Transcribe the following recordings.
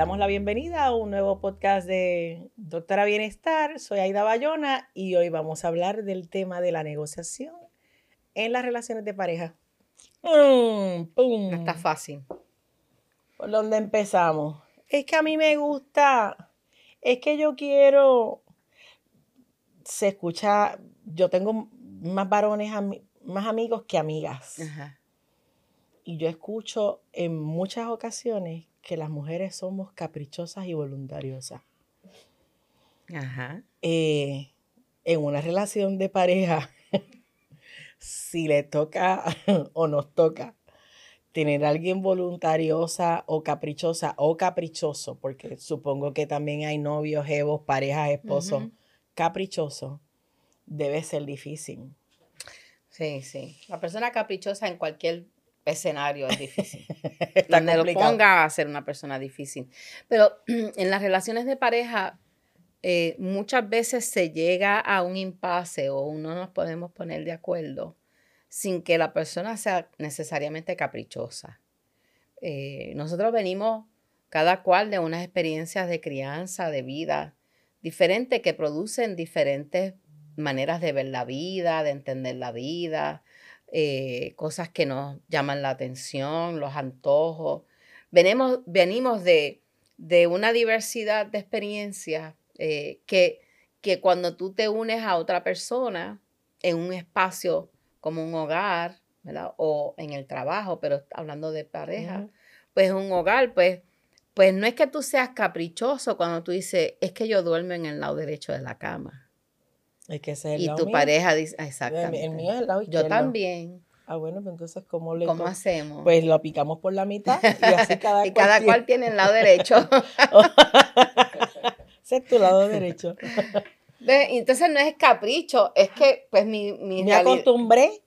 damos la bienvenida a un nuevo podcast de Doctora Bienestar. Soy Aida Bayona y hoy vamos a hablar del tema de la negociación en las relaciones de pareja. Mm, no está fácil. ¿Por dónde empezamos? Es que a mí me gusta, es que yo quiero, se escucha, yo tengo más varones, más amigos que amigas. Y yo escucho en muchas ocasiones que las mujeres somos caprichosas y voluntariosas. Ajá. Eh, en una relación de pareja, si le toca o nos toca tener a alguien voluntariosa o caprichosa o caprichoso, porque supongo que también hay novios, jevos, parejas, esposos, caprichoso, debe ser difícil. Sí, sí. La persona caprichosa en cualquier escenario es difícil. Donde lo ponga a ser una persona difícil. Pero en las relaciones de pareja, eh, muchas veces se llega a un impasse o no nos podemos poner de acuerdo sin que la persona sea necesariamente caprichosa. Eh, nosotros venimos cada cual de unas experiencias de crianza, de vida, diferentes que producen diferentes maneras de ver la vida, de entender la vida, eh, cosas que nos llaman la atención, los antojos. Venimos, venimos de, una diversidad de experiencias eh, que, que cuando tú te unes a otra persona en un espacio como un hogar, O en el trabajo, pero hablando de pareja, pues un hogar, pues, pues no es que tú seas caprichoso cuando tú dices, es que yo duermo en el lado derecho de la cama. Es que ese es el y tu pareja dice, exactamente. El, mío es el lado izquierdo. Yo también. Ah, bueno, pues entonces, ¿cómo le ¿Cómo hacemos? Pues lo picamos por la mitad y así cada y cada cual tiene el lado derecho. ese es tu lado derecho. entonces no es capricho, es que pues mi... mi Me acostumbré.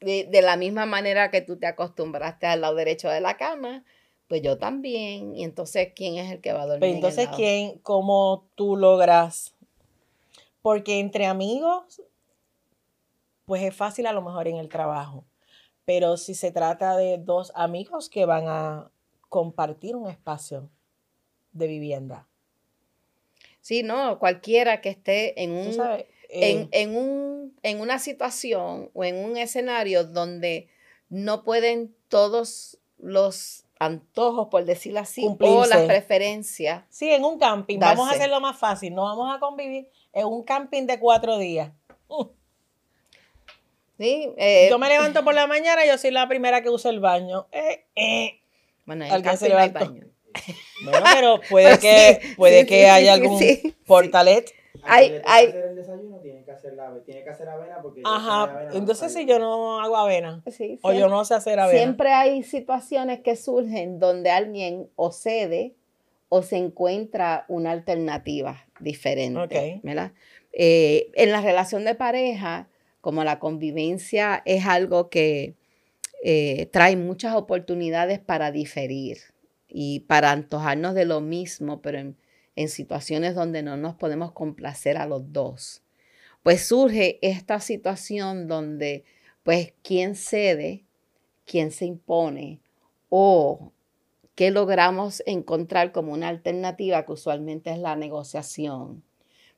De, de, la misma manera que tú te acostumbraste al lado derecho de la cama, pues yo también. Y entonces, ¿quién es el que va a dormir? Pero entonces, ¿quién, cómo tú logras porque entre amigos, pues es fácil a lo mejor en el trabajo. Pero si se trata de dos amigos que van a compartir un espacio de vivienda. Sí, no, cualquiera que esté en un, en, eh, un, en una situación o en un escenario donde no pueden todos los antojos, por decirlo así, o las preferencias. Sí, en un camping. Vamos a hacerlo más fácil. No vamos a convivir en un camping de cuatro días. Uh. Sí, eh, yo me levanto por la mañana y yo soy la primera que uso el baño. Eh, eh. Bueno, el camping no hay baño. Bueno, pero puede que, puede que haya algún portalet. Hay, hay. Hacer el desayuno, tiene que hacer, la, tiene que hacer avena porque Ajá, entonces si yo no hago avena o yo no sé hacer avena. Siempre hay situaciones que surgen donde alguien o cede o se encuentra una alternativa diferente. Eh, en la relación de pareja, como la convivencia es algo que eh, trae muchas oportunidades para diferir y para antojarnos de lo mismo, pero en, en situaciones donde no nos podemos complacer a los dos. Pues surge esta situación donde, pues, quién cede, quién se impone o ¿Qué logramos encontrar como una alternativa que usualmente es la negociación?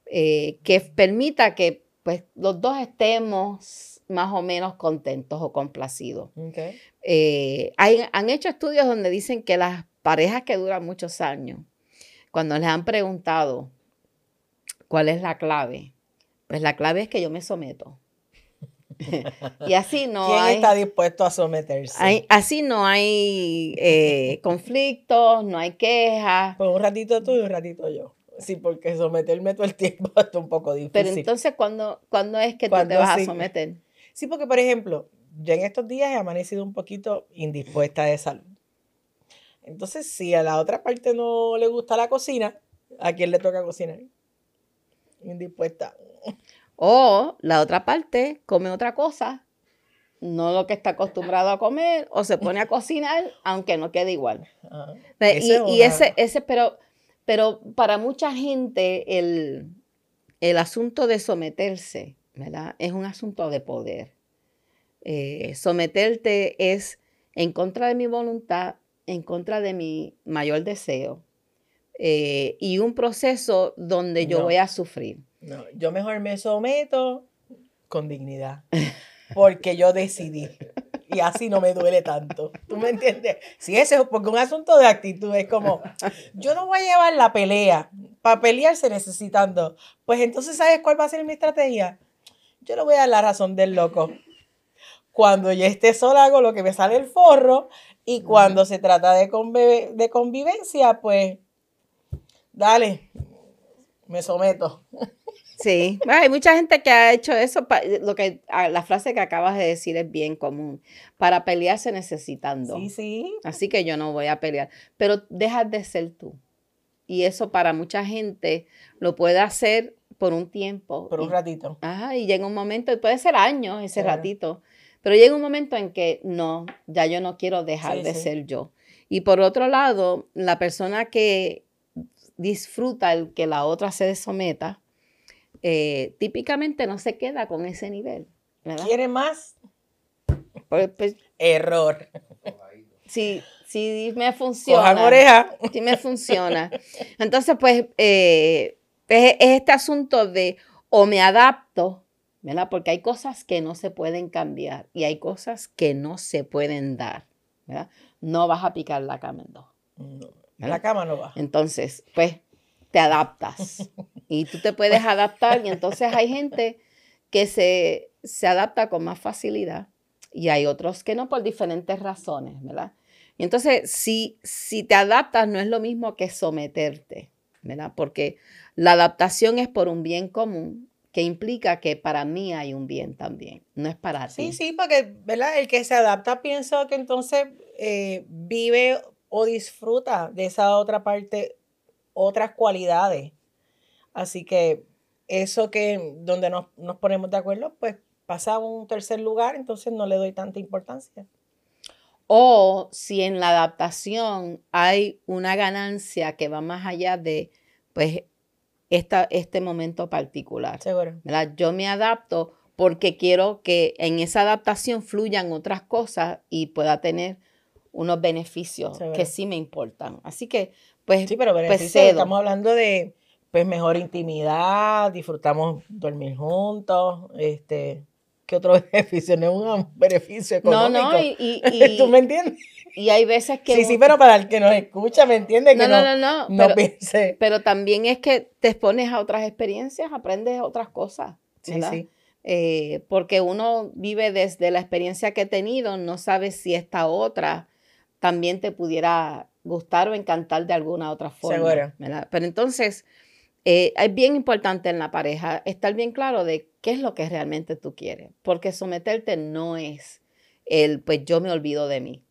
Eh, que permita que pues, los dos estemos más o menos contentos o complacidos. Eh, han hecho estudios donde dicen que las parejas que duran muchos años, cuando les han preguntado cuál es la clave, pues la clave es que yo me someto. y así no ¿Quién está dispuesto a someterse? así no hay eh, conflictos, no hay quejas. Pues un ratito tú y un ratito yo. Sí, porque someterme todo el tiempo es un poco difícil. Pero entonces, ¿cuándo, es que tú te vas a someter? Sí, porque por ejemplo, yo en estos días he amanecido un poquito indispuesta de salud. Entonces, si a la otra parte no le gusta la cocina, ¿a quién le toca cocinar? Indispuesta. O la otra parte come otra cosa, no lo que está acostumbrado a comer, o se pone a cocinar, aunque no quede igual. Ah, y, ese, ese, pero, pero para mucha gente el, asunto de someterse, ¿verdad? Es un asunto de poder. Eh, someterte es en contra de mi voluntad, en contra de mi mayor deseo. eh, y un proceso donde yo No. voy a sufrir. No, yo mejor me someto con dignidad. Porque yo decidí. Y así no me duele tanto. ¿Tú me entiendes? Si ese es porque un asunto de actitud es como, yo no voy a llevar la pelea. Para pelear se necesitan dos. Pues entonces, ¿sabes cuál va a ser mi estrategia? Yo le voy a dar la razón del loco. Cuando yo esté sola hago lo que me sale el forro. Y cuando se trata de, de convivencia, pues, dale, me someto. Sí, hay mucha gente que ha hecho eso. Lo que, ah, la frase que acabas de decir es bien común. Para pelear se necesitan dos. Sí, sí. Así que yo no voy a pelear. Pero dejas de ser tú. Y eso para mucha gente lo puede hacer por un tiempo. Por un y, ratito. ajá, y llega un momento, y puede ser años ese Claro. ratito, pero llega un momento en que no, ya yo no quiero dejar Sí, de sí. ser yo. Y por otro lado, la persona que disfruta el que la otra se someta, eh, típicamente no se queda con ese nivel. ¿verdad? ¿Quiere más? Pues, pues, Error. si, si me funciona. Oreja. sí me funciona. Entonces, pues, eh, es, es este asunto de o me adapto, ¿verdad? Porque hay cosas que no se pueden cambiar y hay cosas que no se pueden dar, ¿verdad? No vas a picar la cama en dos. No, la cama no va. Entonces, pues, te adaptas y tú te puedes adaptar y entonces hay gente que se, se adapta con más facilidad y hay otros que no por diferentes razones, ¿verdad? Y entonces, si, si te adaptas, no es lo mismo que someterte, ¿verdad? Porque la adaptación es por un bien común que implica que para mí hay un bien también, no es para Sí, ti. sí, porque, ¿verdad? El que se adapta pienso que entonces eh, vive o disfruta de esa otra parte, otras cualidades. Así que eso que donde nos, nos ponemos de acuerdo, pues pasa a un tercer lugar, entonces no le doy tanta importancia. O si en la adaptación hay una ganancia que va más allá de, pues, esta, este momento particular. Seguro. ¿verdad? Yo me adapto porque quiero que en esa adaptación fluyan otras cosas y pueda tener unos beneficios Seguro. que sí me importan. Así que, pues, Sí, pero pues cedo. estamos hablando de pues mejor intimidad, disfrutamos dormir juntos, este, ¿qué otro beneficio? No es un beneficio no, económico. no, y, y, y- ¿Tú me entiendes? y hay veces que... Sí, sí, pero para el que nos escucha, ¿me entiende? No, Que no, no, no, no, no pero- piense. Pero también es que te expones a otras experiencias, aprendes otras cosas. Sí, ¿verdad? sí. Eh, porque uno vive desde la experiencia que he tenido, no sabe si esta otra también te pudiera gustar o encantar de alguna otra forma. Seguro. ¿verdad? Pero entonces, eh, es bien importante en la pareja estar bien claro de qué es lo que realmente tú quieres, porque someterte no es el, pues yo me olvido de mí.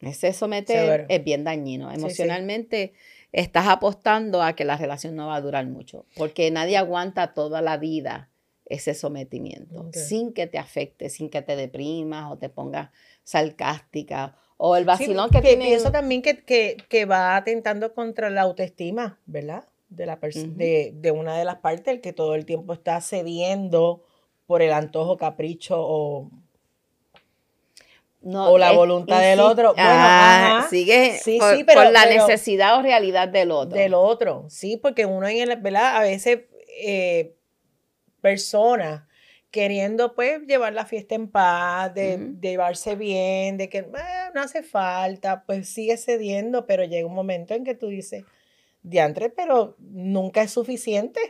Ese someter Seguro. es bien dañino. Sí, sí. Emocionalmente estás apostando a que la relación no va a durar mucho, porque nadie aguanta toda la vida ese sometimiento, sin que te afecte, sin que te deprimas o te pongas sarcástica o el Sí, vacilón que tiene. Pienso también que, que, que va atentando contra la autoestima, ¿verdad? De, la de, de una de las partes, el que todo el tiempo está cediendo por el antojo, capricho o... No, o la es- voluntad del sí- otro. Bueno, ah, ajá. sigue Sí, por, sí, pero- por la pero- necesidad o realidad del otro. del otro, sí, porque uno en el, ¿verdad? A veces eh, personas queriendo pues llevar la fiesta en paz, de, de llevarse bien, de que "Eh, no hace falta, pues sigue cediendo, pero llega un momento en que tú dices, diantre, pero nunca es suficiente.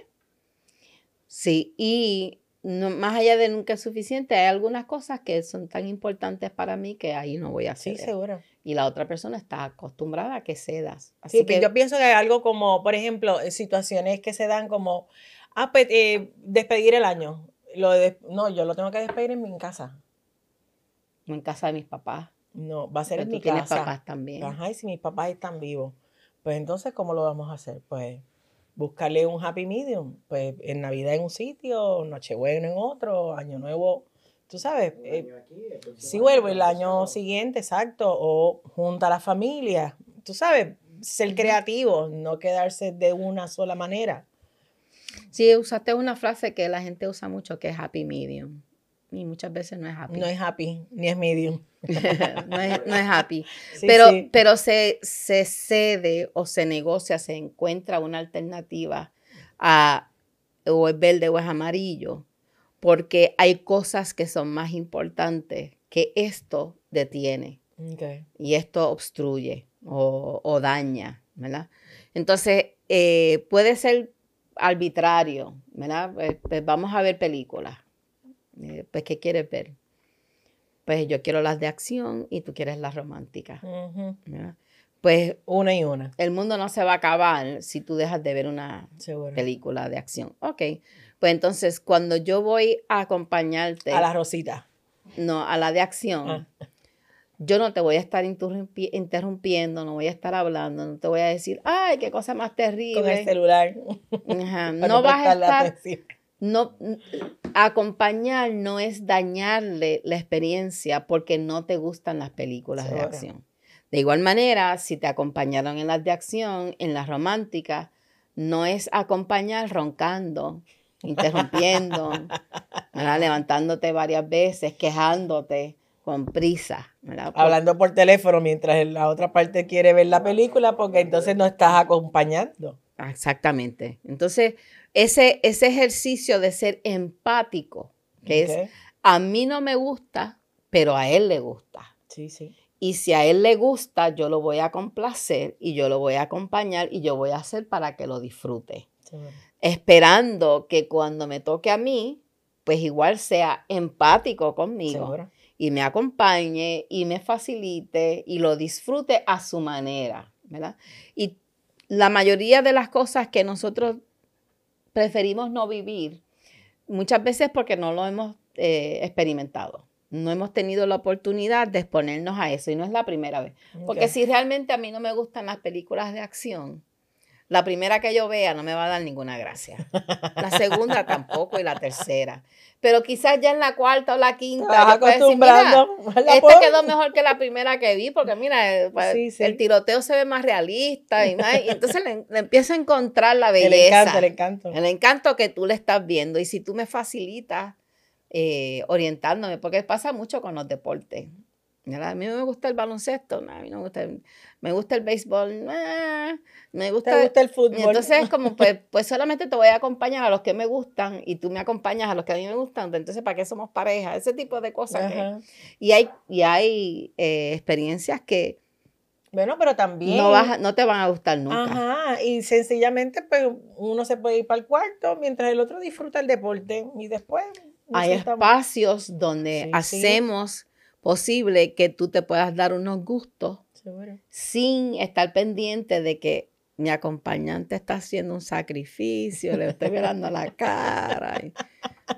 Sí, y no- más allá de nunca es suficiente, hay algunas cosas que son tan importantes para mí que ahí no voy a Sí, hacer. seguro. y la otra persona está acostumbrada a que cedas. Sí, Así pero que yo pienso que hay algo como, por ejemplo, eh, situaciones que se dan como, ah, pues, eh, despedir el año. Lo de, no, yo lo tengo que despedir en mi casa. en casa de mis papás, No, va a ser pero en tú mi tienes casa. papás también. Ajá, y si mis papás están vivos, pues entonces, ¿cómo lo vamos a hacer? Pues buscarle un happy medium. Pues en Navidad en un sitio, Nochebuena en otro, Año Nuevo, tú sabes. Un eh, aquí, el si vuelvo el el año pasado. siguiente, exacto, o junta a la familia, tú sabes, ser creativo, no quedarse de una sola manera. Sí, usaste una frase que la gente usa mucho, que es happy medium. y muchas veces no es happy. No es happy, ni es medium. no, es, happy. pero pero se, se cede o se negocia, se encuentra una alternativa a o es verde o es amarillo, porque hay cosas que son más importantes que esto detiene. Y esto obstruye o, daña, ¿verdad? Entonces, eh, puede ser arbitrario, ¿verdad? Pues, pues vamos a ver películas. Eh, pues, ¿qué quieres ver? Pues yo quiero las de acción y tú quieres las románticas. Pues una y una. El mundo no se va a acabar si tú dejas de ver una película de acción. Ok. Pues entonces, cuando yo voy a acompañarte. A la Rosita. No, a la de acción. Ah. Yo no te voy a estar interrumpiendo, no voy a estar hablando, no te voy a decir, ay, qué cosa más terrible. Con el celular. No vas a estar. No, acompañar no es dañarle la experiencia porque no te gustan las películas de acción. De igual manera, si te acompañaron en las de acción, en las románticas, no es acompañar roncando, interrumpiendo, levantándote varias veces, quejándote con prisa. Hablando por teléfono mientras la otra parte quiere ver la película porque entonces no estás acompañando. Exactamente. Entonces, ese, ese ejercicio de ser empático, que es, a mí no me gusta, pero a él le gusta. Sí, sí. Y si a él le gusta, yo lo voy a complacer y yo lo voy a acompañar y yo voy a hacer para que lo disfrute. Esperando que cuando me toque a mí, pues igual sea empático conmigo y me acompañe y me facilite y lo disfrute a su manera, ¿verdad? Y la mayoría de las cosas que nosotros preferimos no vivir, muchas veces porque no lo hemos eh, experimentado. No hemos tenido la oportunidad de exponernos a eso y no es la primera vez. Porque si realmente a mí no me gustan las películas de acción, la primera que yo vea no me va a dar ninguna gracia. La segunda tampoco y la tercera. Pero quizás ya en la cuarta o la quinta decir, mira, esta quedó mejor que la primera que vi porque mira, eh, pues, el tiroteo se ve más realista y, entonces le, empiezo a encontrar la belleza. El encanto, el encanto. El encanto que tú le estás viendo y si tú me facilitas eh, orientándome, porque pasa mucho con los deportes. A mí me gusta el baloncesto, a mí no me gusta, me gusta el béisbol, me gusta, gusta el fútbol. entonces, como pues, pues solamente te voy a acompañar a los que me gustan y tú me acompañas a los que a mí me gustan, pues, entonces ¿para qué somos pareja? Ese tipo de cosas. y hay, y hay eh, experiencias que... Bueno, pero también... No, vas, no te van a gustar nunca. Ajá, y sencillamente pues uno se puede ir para el cuarto mientras el otro disfruta el deporte y después... Hay espacios donde hacemos posible que tú te puedas dar unos gustos sin estar pendiente de que mi acompañante está haciendo un sacrificio, le estoy mirando la cara.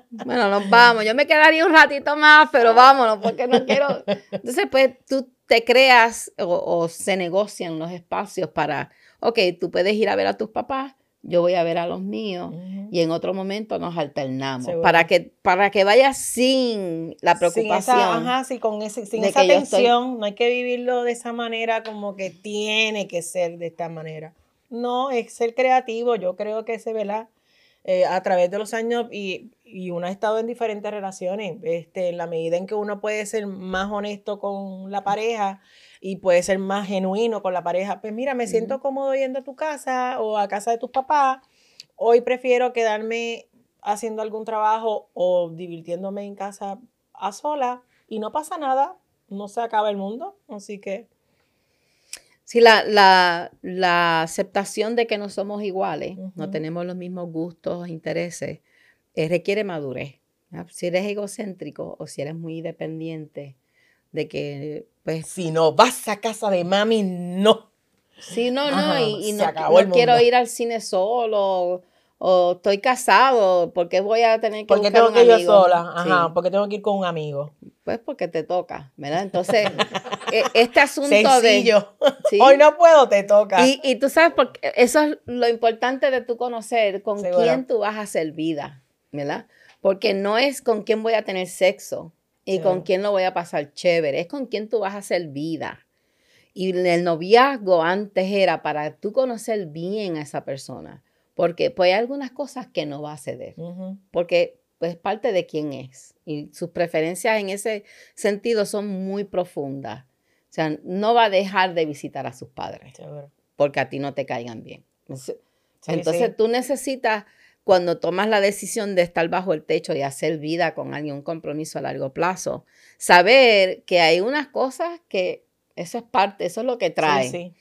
bueno, nos vamos. Yo me quedaría un ratito más, pero vámonos, porque no quiero. Entonces, pues tú te creas o se negocian los espacios para, ok, tú puedes ir a ver a tus papás, yo voy a ver a los míos y en otro momento nos alternamos. Para que para que vaya sin la preocupación. Sin esa, ajá, sí, con ese, sin esa tensión, no hay que vivirlo de esa manera como que tiene que ser de esta manera. No, es ser creativo, yo creo que se ve eh, a través de los años y, y, uno ha estado en diferentes relaciones, este, en la medida en que uno puede ser más honesto con la pareja, y puede ser más genuino con la pareja. Pues mira, me siento cómodo yendo a tu casa o a casa de tus papás. Hoy prefiero quedarme haciendo algún trabajo o divirtiéndome en casa a sola y no pasa nada, no se acaba el mundo, así que... Sí, la, la, la aceptación de que no somos iguales, no tenemos los mismos gustos, intereses, eh, requiere madurez. Si eres egocéntrico o si eres muy dependiente, de que, pues... Si no vas a casa de mami, no. Sí, no, no, y, no, quiero ir al cine solo, o estoy casado, ¿por qué voy a tener que ¿Por qué tengo que ir yo sola? Ajá, ¿por qué tengo que ir con un amigo? Pues porque te toca, ¿verdad? Entonces, e, este asunto Sencillo. de... Hoy no puedo, te toca. Y, y, tú sabes, porque eso es lo importante de tú conocer con quién tú vas a hacer vida, ¿verdad? Porque no es con quién voy a tener sexo, y con quién lo voy a pasar chévere, es con quién tú vas a hacer vida. Y el noviazgo antes era para tú conocer bien a esa persona, porque pues hay algunas cosas que no va a ceder, porque pues parte de quién es. Y sus preferencias en ese sentido son muy profundas. O sea, no va a dejar de visitar a sus padres porque a ti no te caigan bien. Entonces tú necesitas, cuando tomas la decisión de estar bajo el techo y hacer vida con alguien, un compromiso a largo plazo, saber que hay unas cosas que eso es parte, eso es lo que trae.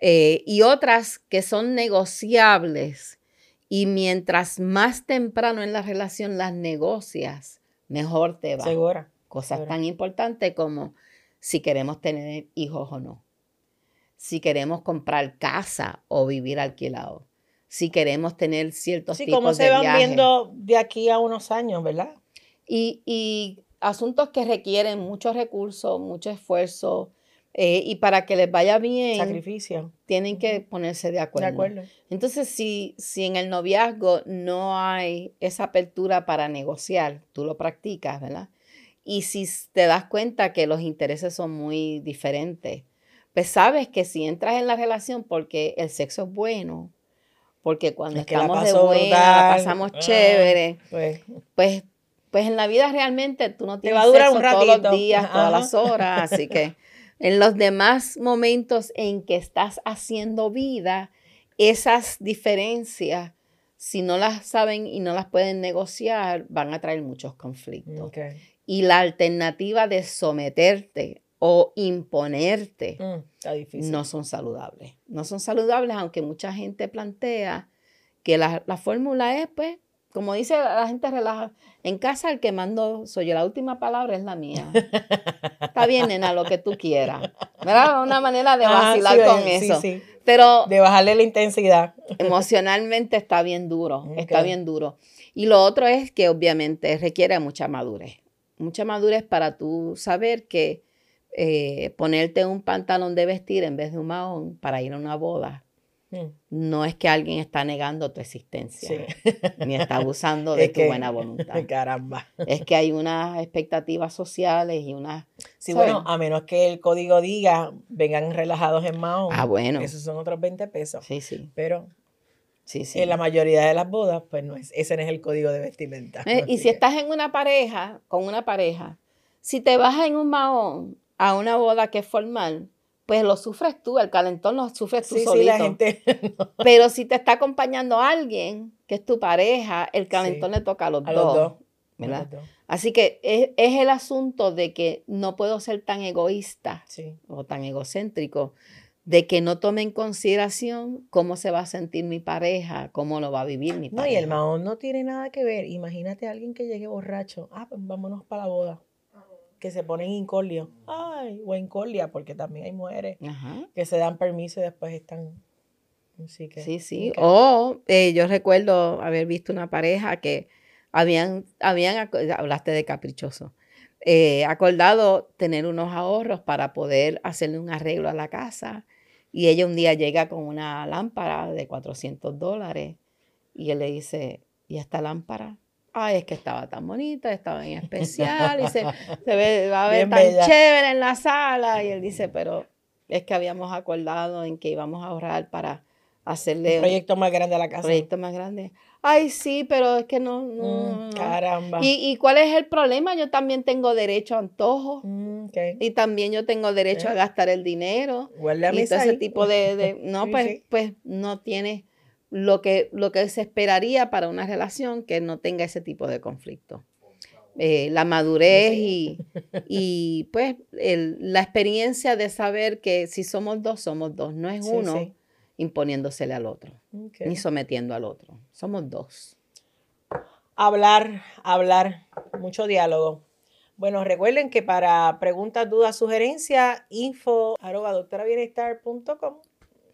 Eh, y otras que son negociables. Y mientras más temprano en la relación las negocias, mejor te va. Segura. Cosas tan importantes como si queremos tener hijos o no. Si queremos comprar casa o vivir alquilado. Si queremos tener ciertos sí, tipos cómo se van viendo de aquí a unos años, ¿verdad? Y, y asuntos que requieren mucho recursos, mucho esfuerzo, eh, y para que les vaya bien, sacrificio. Tienen que ponerse de acuerdo. De acuerdo. Entonces, si, si en el noviazgo no hay esa apertura para negociar, tú lo practicas, ¿verdad? Y si te das cuenta que los intereses son muy diferentes, pues sabes que si entras en la relación porque el sexo es bueno, porque cuando estamos de buena, la pasamos ah, chévere, pues. pues. pues, en la vida realmente tú no tienes sexo todos los días, todas las horas, así que en los demás momentos en que estás haciendo vida, esas diferencias, si no las saben y no las pueden negociar, van a traer muchos conflictos. Y la alternativa de someterte o imponerte mm, no son saludables. No son saludables, aunque mucha gente plantea que la, la fórmula es, pues, como dice la gente relaja, en casa el que mando soy yo, la última palabra es la mía. Está bien, nena, lo que tú quieras. ¿Verdad? Una manera de ah, vacilar con eso. Pero de bajarle la intensidad. Emocionalmente está bien duro, está bien duro. Y lo otro es que obviamente requiere mucha madurez. Mucha madurez para tú saber que eh, ponerte un pantalón de vestir en vez de un mahón para ir a una boda Mm. No es que alguien está negando tu existencia, ni está abusando de tu buena voluntad. Caramba. Es que hay unas expectativas sociales y unas... Sí, bueno, a menos que el código diga, vengan relajados en Mahón. Ah, bueno. Esos son otros 20 pesos. Sí, sí. Pero sí, sí. en la mayoría de las bodas, pues no es, ese no es el código de vestimenta. Eh, y si estás en una pareja, con una pareja, si te vas en un Mahón a una boda que es formal, pues lo sufres tú, el calentón lo sufres tú solito. Sí, la gente, Pero si te está acompañando alguien, que es tu pareja, el calentón le toca a los dos. ¿verdad? Así que es, el asunto de que no puedo ser tan egoísta o tan egocéntrico, de que no tome en consideración cómo se va a sentir mi pareja, cómo lo va a vivir mi pareja. No, y el mahón no tiene nada que ver. Imagínate a alguien que llegue borracho. Ah, pues vámonos para la boda que se ponen incordio. Ay, o incordia, porque también hay mujeres que se dan permiso y después están. sí, sí. O eh, yo recuerdo haber visto una pareja que habían, habían hablaste de caprichoso, eh, acordado tener unos ahorros para poder hacerle un arreglo a la casa. Y ella un día llega con una lámpara de 400 dólares y él le dice, ¿y esta lámpara? Ay, es que estaba tan bonita, estaba en especial y se, ve, va a ver tan chévere en la sala. Y él dice, pero es que habíamos acordado en que íbamos a ahorrar para hacerle... Un proyecto más grande a la casa. proyecto más grande. Ay, sí, pero es que no... Mm, caramba. ¿Y, cuál es el problema? Yo también tengo derecho a antojo. Mm, y también yo tengo derecho a gastar el dinero. y todo ese tipo de... no, pues, pues no tiene lo que, lo que se esperaría para una relación que no tenga ese tipo de conflicto. Eh, la madurez y, y pues la experiencia de saber que si somos dos, somos dos. No es uno imponiéndosele al otro, ni sometiendo al otro. Somos dos. Hablar, hablar, mucho diálogo. Bueno, recuerden que para preguntas, dudas, sugerencias, info arroba doctorabienestar.com